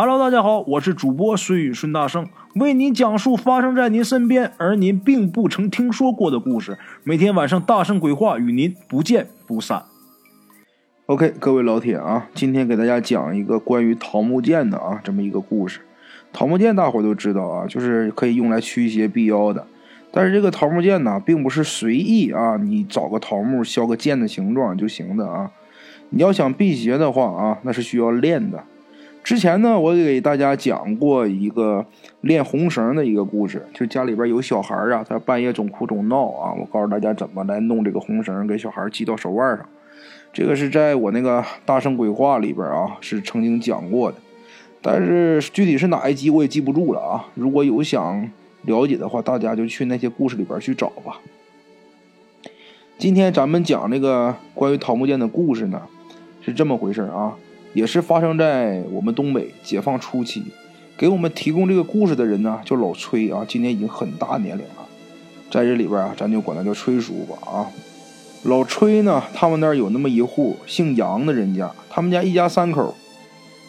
Hello，大家好，我是主播孙宇孙大圣，为您讲述发生在您身边而您并不曾听说过的故事。每天晚上大圣鬼话与您不见不散。OK，各位老铁啊，今天给大家讲一个关于桃木剑的啊这么一个故事。桃木剑大伙都知道啊，就是可以用来驱邪避妖的。但是这个桃木剑呢，并不是随意啊，你找个桃木削个剑的形状就行的啊。你要想辟邪的话啊，那是需要练的。之前呢，我给大家讲过一个练红绳的一个故事，就家里边有小孩啊，他半夜总哭总闹啊，我告诉大家怎么来弄这个红绳，给小孩系到手腕上。这个是在我那个大圣鬼话里边啊，是曾经讲过的，但是具体是哪一集我也记不住了啊。如果有想了解的话，大家就去那些故事里边去找吧。今天咱们讲这个关于桃木剑的故事呢，是这么回事啊。也是发生在我们东北解放初期，给我们提供这个故事的人呢叫老崔啊，今年已经很大年龄了，在这里边啊，咱就管他叫崔叔吧啊。老崔呢，他们那儿有那么一户姓杨的人家，他们家一家三口，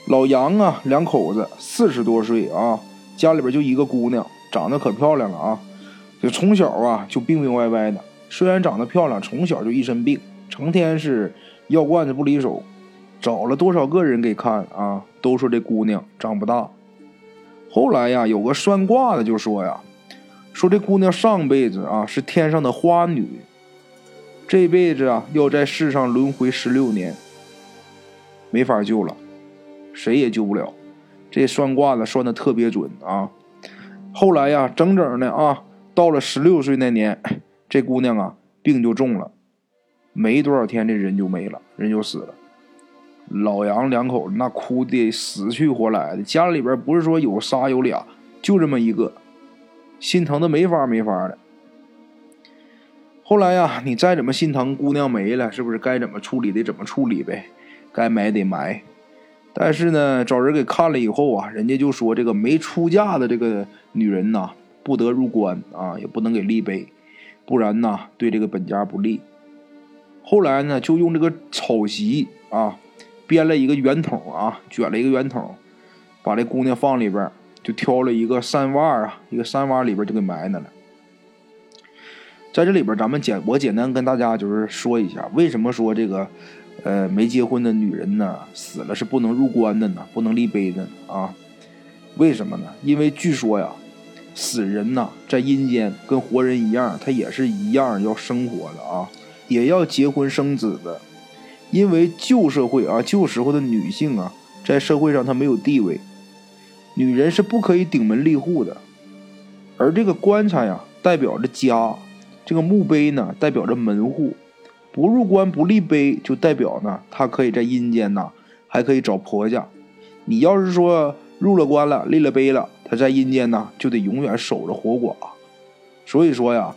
老杨啊两口子四十多岁啊，家里边就一个姑娘，长得可漂亮了啊，就从小啊就病病歪歪的，虽然长得漂亮，从小就一身病，成天是药罐子不离手。找了多少个人给看啊？都说这姑娘长不大。后来呀，有个算卦的就说呀，说这姑娘上辈子啊是天上的花女，这辈子啊要在世上轮回十六年，没法救了，谁也救不了。这算卦的算的特别准啊。后来呀，整整的啊，到了十六岁那年，这姑娘啊病就重了，没多少天这人就没了，人就死了。老杨两口子那哭的死去活来的，家里边不是说有仨有俩，就这么一个，心疼的没法没法的。后来呀，你再怎么心疼，姑娘没了，是不是该怎么处理得怎么处理呗？该埋得埋。但是呢，找人给看了以后啊，人家就说这个没出嫁的这个女人呐，不得入关啊，也不能给立碑，不然呐，对这个本家不利。后来呢，就用这个草席啊。编了一个圆筒啊，卷了一个圆筒，把这姑娘放里边，就挑了一个山洼啊，一个山洼里边就给埋那了。在这里边，咱们简我简单跟大家就是说一下，为什么说这个呃没结婚的女人呢死了是不能入棺的呢，不能立碑的啊？为什么呢？因为据说呀，死人呐在阴间跟活人一样，他也是一样要生活的啊，也要结婚生子的。因为旧社会啊，旧时候的女性啊，在社会上她没有地位，女人是不可以顶门立户的，而这个棺材呀，代表着家，这个墓碑呢，代表着门户，不入关不立碑，就代表呢，她可以在阴间呐，还可以找婆家。你要是说入了关了，立了碑了，她在阴间呢，就得永远守着活寡。所以说呀，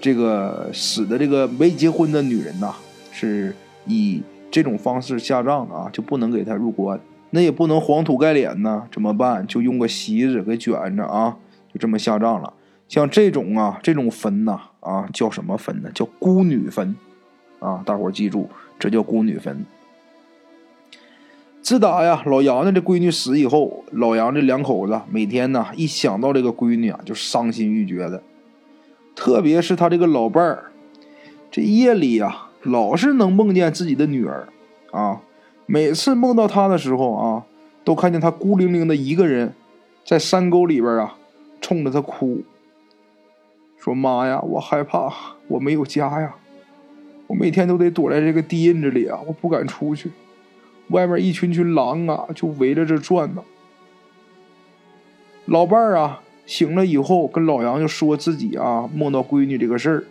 这个死的这个没结婚的女人呐，是以。这种方式下葬啊，就不能给他入关，那也不能黄土盖脸呢，怎么办？就用个席子给卷着啊，就这么下葬了。像这种啊，这种坟呐，啊，叫什么坟呢？叫孤女坟，啊，大伙记住，这叫孤女坟。自打呀，老杨的这闺女死以后，老杨这两口子每天呢，一想到这个闺女啊，就伤心欲绝的。特别是他这个老伴儿，这夜里呀。老是能梦见自己的女儿，啊，每次梦到她的时候啊，都看见她孤零零的一个人，在山沟里边啊，冲着她哭，说：“妈呀，我害怕，我没有家呀，我每天都得躲在这个地印子里啊，我不敢出去，外面一群群狼啊，就围着这转呢。”老伴儿啊，醒了以后跟老杨就说自己啊梦到闺女这个事儿。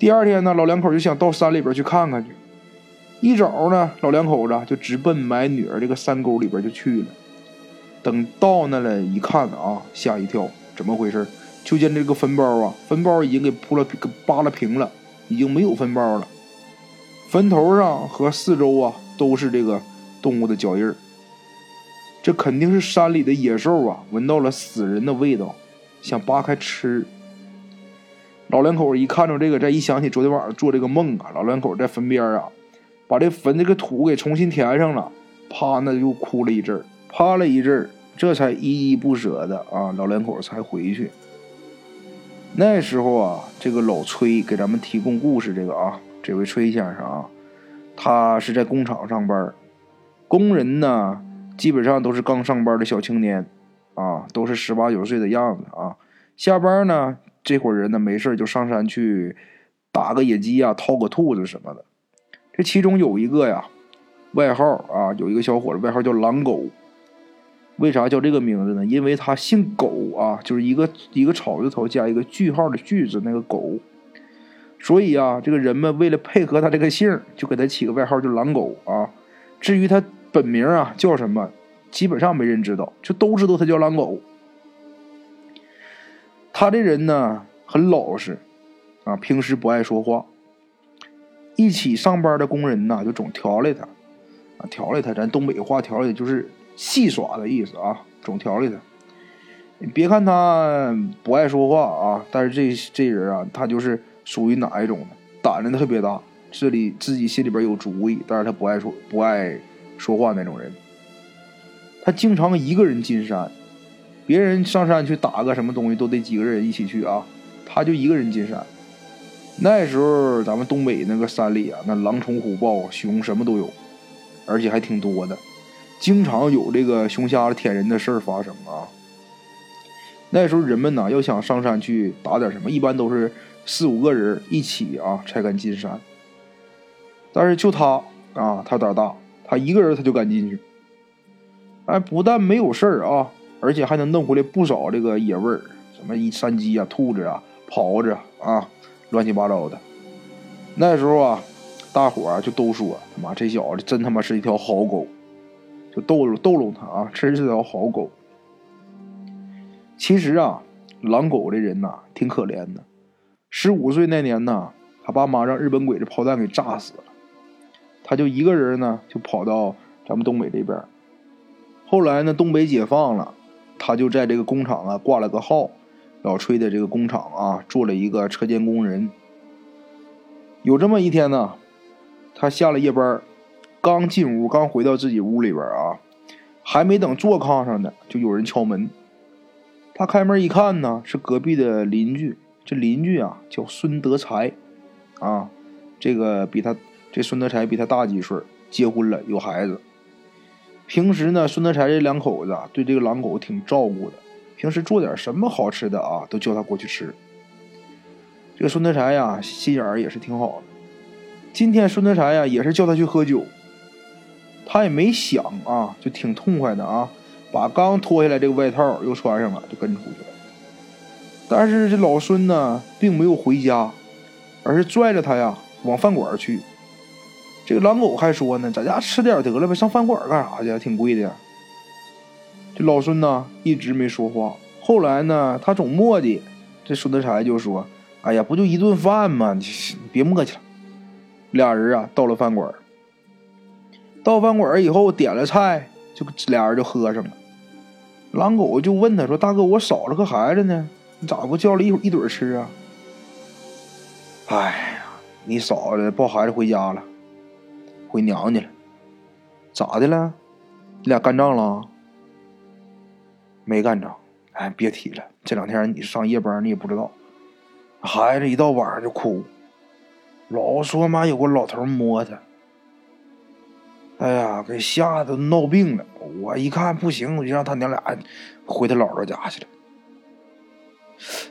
第二天呢，老两口就想到山里边去看看去。一早呢，老两口子就直奔埋女儿这个山沟里边就去了。等到那了一看啊，吓一跳，怎么回事？就见这个坟包啊，坟包已经给铺了、给扒了平了，已经没有坟包了。坟头上和四周啊，都是这个动物的脚印儿。这肯定是山里的野兽啊，闻到了死人的味道，想扒开吃。老两口一看着这个，再一想起昨天晚上做这个梦啊，老两口在坟边啊，把这坟这个土给重新填上了，啪，那就哭了一阵趴了一阵儿，这才依依不舍的啊，老两口才回去。那时候啊，这个老崔给咱们提供故事，这个啊，这位崔先生啊，他是在工厂上班，工人呢，基本上都是刚上班的小青年，啊，都是十八九岁的样子啊。下班呢，这伙人呢，没事就上山去打个野鸡啊，掏个兔子什么的。这其中有一个呀，外号啊，有一个小伙子外号叫狼狗。为啥叫这个名字呢？因为他姓狗啊，就是一个一个草字头加一个句号的句子那个狗，所以啊，这个人们为了配合他这个姓，就给他起个外号叫狼狗啊。至于他本名啊叫什么，基本上没人知道，就都知道他叫狼狗。他这人呢很老实啊，平时不爱说话。一起上班的工人呢就总调理他啊，调理他，咱东北话调理就是。戏耍的意思啊，总调理他。你别看他不爱说话啊，但是这这人啊，他就是属于哪一种呢？胆子特别大，这里自己心里边有主意，但是他不爱说不爱说话那种人。他经常一个人进山，别人上山去打个什么东西都得几个人一起去啊，他就一个人进山。那时候咱们东北那个山里啊，那狼虫虎豹熊什么都有，而且还挺多的。经常有这个熊瞎子舔人的事儿发生啊。那时候人们呢要想上山去打点什么，一般都是四五个人一起啊才敢进山。但是就他啊，他胆大，他一个人他就敢进去。哎，不但没有事儿啊，而且还能弄回来不少这个野味儿，什么一山鸡啊、兔子啊、狍子啊，乱七八糟的。那时候啊，大伙儿就都说他妈这小子真他妈是一条好狗。就逗逗逗弄他啊，真是条好狗。其实啊，狼狗这人呐，挺可怜的。十五岁那年呢，他爸妈让日本鬼子炮弹给炸死了，他就一个人呢，就跑到咱们东北这边。后来呢，东北解放了，他就在这个工厂啊挂了个号，老崔的这个工厂啊做了一个车间工人。有这么一天呢，他下了夜班。刚进屋，刚回到自己屋里边啊，还没等坐炕上呢，就有人敲门。他开门一看呢，是隔壁的邻居。这邻居啊叫孙德才，啊，这个比他这孙德才比他大几岁，结婚了，有孩子。平时呢，孙德才这两口子对这个狼狗挺照顾的，平时做点什么好吃的啊，都叫他过去吃。这个孙德才呀，心眼儿也是挺好的。今天孙德才呀，也是叫他去喝酒。他也没想啊，就挺痛快的啊，把刚脱下来这个外套又穿上了，就跟出去了。但是这老孙呢，并没有回家，而是拽着他呀往饭馆去。这个狼狗还说呢，在家吃点得了呗，上饭馆干啥去？挺贵的。这老孙呢一直没说话。后来呢，他总磨叽，这孙德才就说：“哎呀，不就一顿饭吗？你别磨叽了。”俩人啊到了饭馆。到饭馆以后点了菜，就俩人就喝上了。狼狗就问他说：“大哥，我嫂子和孩子呢？你咋不叫了一一堆吃啊？”哎呀，你嫂子抱孩子回家了，回娘家了。咋的了？你俩干仗了？没干仗。哎，别提了，这两天你上夜班，你也不知道，孩子一到晚上就哭，老说妈有个老头摸他。哎呀，给吓得闹病了！我一看不行，我就让他娘俩回他姥姥家去了。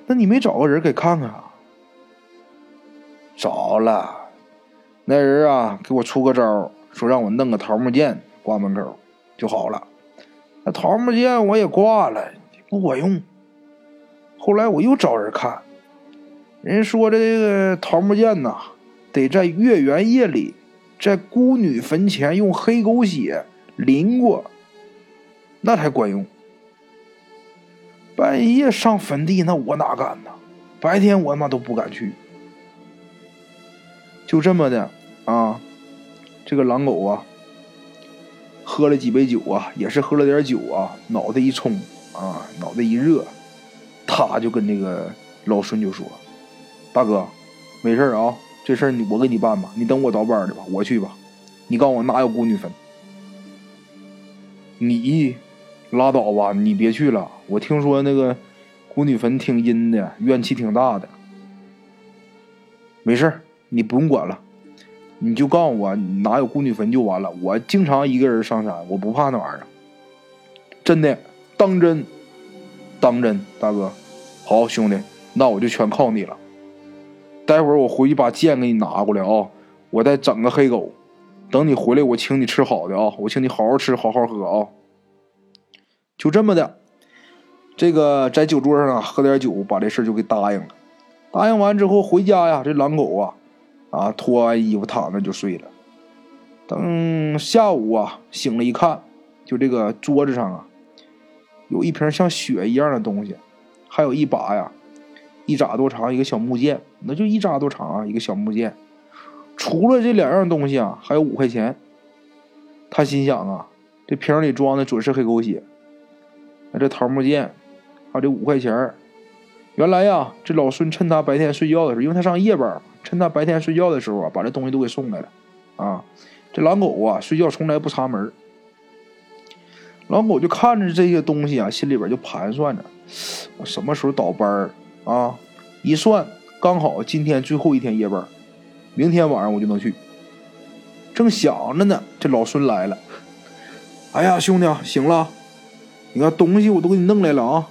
那你没找个人给看看啊？找了，那人啊给我出个招，说让我弄个桃木剑挂门口就好了。那桃木剑我也挂了，不管用。后来我又找人看，人说这个桃木剑呐，得在月圆夜里。在孤女坟前用黑狗血淋过，那才管用。半夜上坟地，那我哪敢呢？白天我他妈都不敢去。就这么的啊，这个狼狗啊，喝了几杯酒啊，也是喝了点酒啊，脑袋一冲啊，脑袋一热，他就跟那个老孙就说：“大哥，没事啊。”这事儿你我给你办吧，你等我倒班的吧，我去吧。你告诉我哪有孤女坟？你拉倒吧，你别去了。我听说那个孤女坟挺阴的，怨气挺大的。没事你不用管了，你就告诉我哪有孤女坟就完了。我经常一个人上山，我不怕那玩意儿。真的，当真，当真，大哥。好，兄弟，那我就全靠你了。待会儿我回去把剑给你拿过来啊，我再整个黑狗。等你回来，我请你吃好的啊，我请你好好吃，好好喝啊。就这么的，这个在酒桌上啊喝点酒，把这事就给答应了。答应完之后回家呀，这狼狗啊，啊脱完衣服躺那就睡了。等下午啊醒了，一看，就这个桌子上啊，有一瓶像血一样的东西，还有一把呀，一拃多长一个小木剑，那就一拃多长啊一个小木剑。除了这两样东西啊，还有五块钱。他心想啊，这瓶里装的准是黑狗血。那这桃木剑，还有这五块钱原来呀，这老孙趁他白天睡觉的时候，因为他上夜班，趁他白天睡觉的时候啊，把这东西都给送来了。啊，这狼狗啊，睡觉从来不插门。狼狗就看着这些东西啊，心里边就盘算着，什么时候倒班啊？一算，刚好今天最后一天夜班。明天晚上我就能去。正想着呢，这老孙来了。哎呀，兄弟，行了，你看东西我都给你弄来了啊。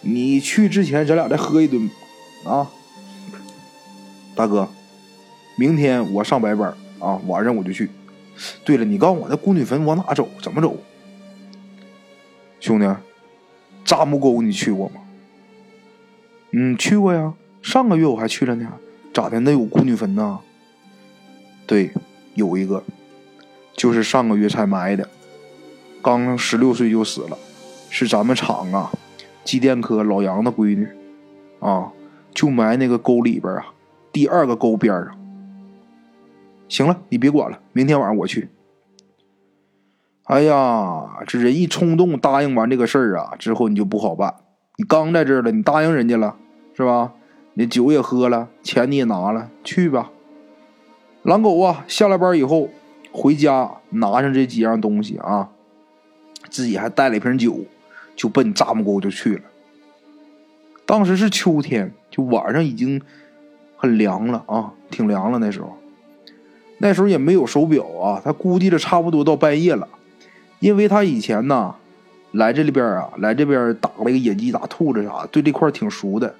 你去之前，咱俩再喝一顿啊。大哥，明天我上白班啊，晚上我就去。对了，你告诉我那孤女坟往哪走？怎么走？兄弟，扎木沟你去过吗？嗯，去过呀。上个月我还去了呢。咋的？那有孤女坟呐？对，有一个，就是上个月才埋的，刚十六岁就死了，是咱们厂啊，机电科老杨的闺女，啊，就埋那个沟里边啊，第二个沟边上。行了，你别管了，明天晚上我去。哎呀，这人一冲动，答应完这个事儿啊，之后你就不好办。你刚在这儿了，你答应人家了，是吧？你酒也喝了，钱你也拿了，去吧。狼狗啊，下了班以后回家，拿上这几样东西啊，自己还带了一瓶酒，就奔扎木沟就去了。当时是秋天，就晚上已经很凉了啊，挺凉了那时候。那时候也没有手表啊，他估计着差不多到半夜了，因为他以前呢来这里边啊，来这边打了一个野鸡、打兔子啥，对这块挺熟的。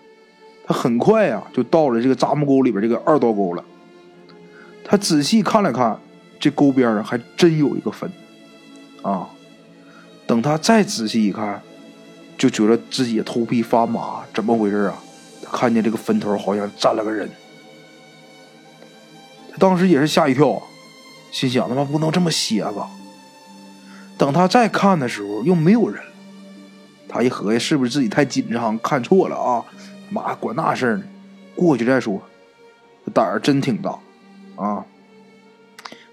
他很快呀，就到了这个扎木沟里边这个二道沟了。他仔细看了看，这沟边上还真有一个坟，啊！等他再仔细一看，就觉得自己头皮发麻，怎么回事啊？看见这个坟头好像站了个人，他当时也是吓一跳，心想他妈不能这么邪吧？等他再看的时候，又没有人。他一合计，是不是自己太紧张，看错了啊？妈管那事儿呢，过去再说。胆儿真挺大啊！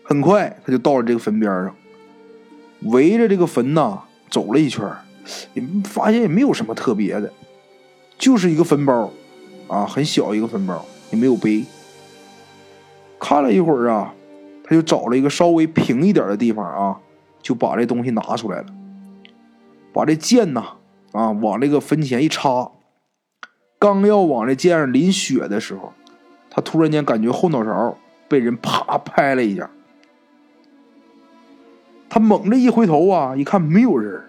很快他就到了这个坟边上，围着这个坟呐走了一圈，也发现也没有什么特别的，就是一个坟包啊，很小一个坟包，也没有碑。看了一会儿啊，他就找了一个稍微平一点的地方啊，就把这东西拿出来了，把这剑呐啊往这个坟前一插。刚要往这剑上淋血的时候，他突然间感觉后脑勺被人啪拍了一下。他猛地一回头啊，一看没有人，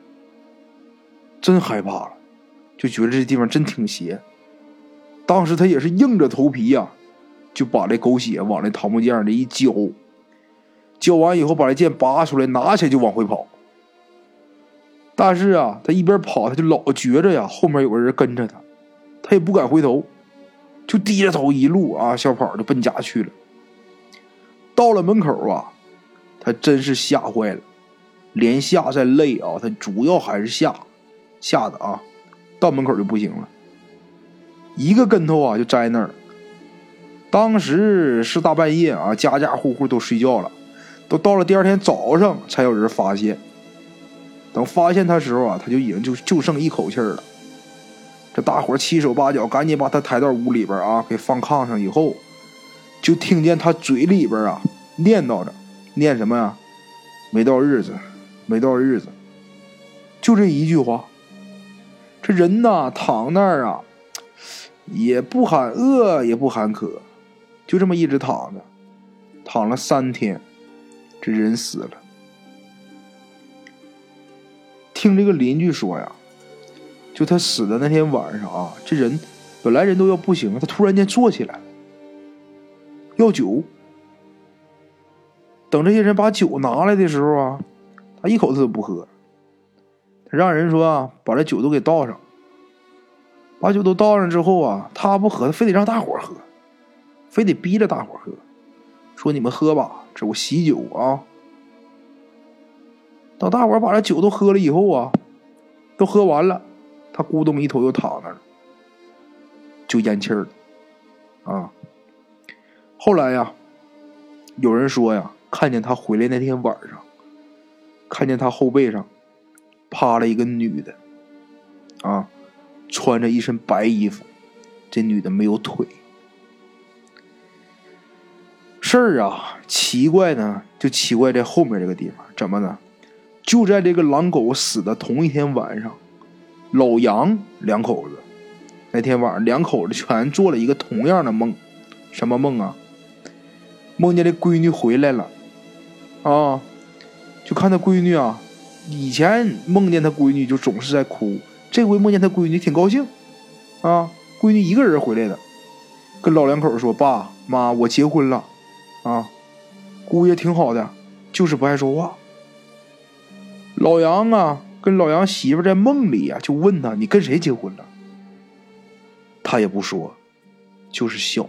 真害怕了，就觉得这地方真挺邪。当时他也是硬着头皮呀，就把这狗血往这桃木剑上这一浇，浇完以后把这剑拔出来，拿起来就往回跑。但是啊，他一边跑，他就老觉着呀，后面有个人跟着他。他也不敢回头，就低着头一路啊小跑就奔家去了。到了门口啊，他真是吓坏了，连吓再累啊，他主要还是吓，吓的啊，到门口就不行了，一个跟头啊就栽那儿。当时是大半夜啊，家家户户都睡觉了，都到了第二天早上才有人发现。等发现他时候啊，他就已经就就剩一口气了。这大伙七手八脚，赶紧把他抬到屋里边啊，给放炕上以后，就听见他嘴里边啊念叨着，念什么呀？没到日子，没到日子。就这一句话。这人呐，躺那儿啊，也不喊饿，也不喊渴，就这么一直躺着，躺了三天，这人死了。听这个邻居说呀，就他死的那天晚上啊，这人本来人都要不行了，他突然间坐起来要酒。等这些人把酒拿来的时候啊，他一口他都不喝。他让人说啊，把这酒都给倒上。把酒都倒上之后啊，他不喝，他非得让大伙喝，非得逼着大伙喝，说你们喝吧，这我喜酒啊。等大伙把这酒都喝了以后啊，都喝完了，他咕咚一头又躺那儿，就咽气了啊。后来呀，有人说呀，看见他回来那天晚上，看见他后背上。趴了一个女的，啊，穿着一身白衣服，这女的没有腿。事儿啊，奇怪呢，就奇怪在后面这个地方，怎么呢？就在这个狼狗死的同一天晚上，老杨两口子那天晚上两口子全做了一个同样的梦，什么梦啊？梦见这闺女回来了，啊，就看他闺女啊。以前梦见他闺女就总是在哭，这回梦见他闺女挺高兴，啊，闺女一个人回来的，跟老两口说：“爸妈，我结婚了，啊，姑爷挺好的，就是不爱说话。”老杨啊，跟老杨媳妇在梦里啊，就问他：“你跟谁结婚了？”他也不说，就是笑。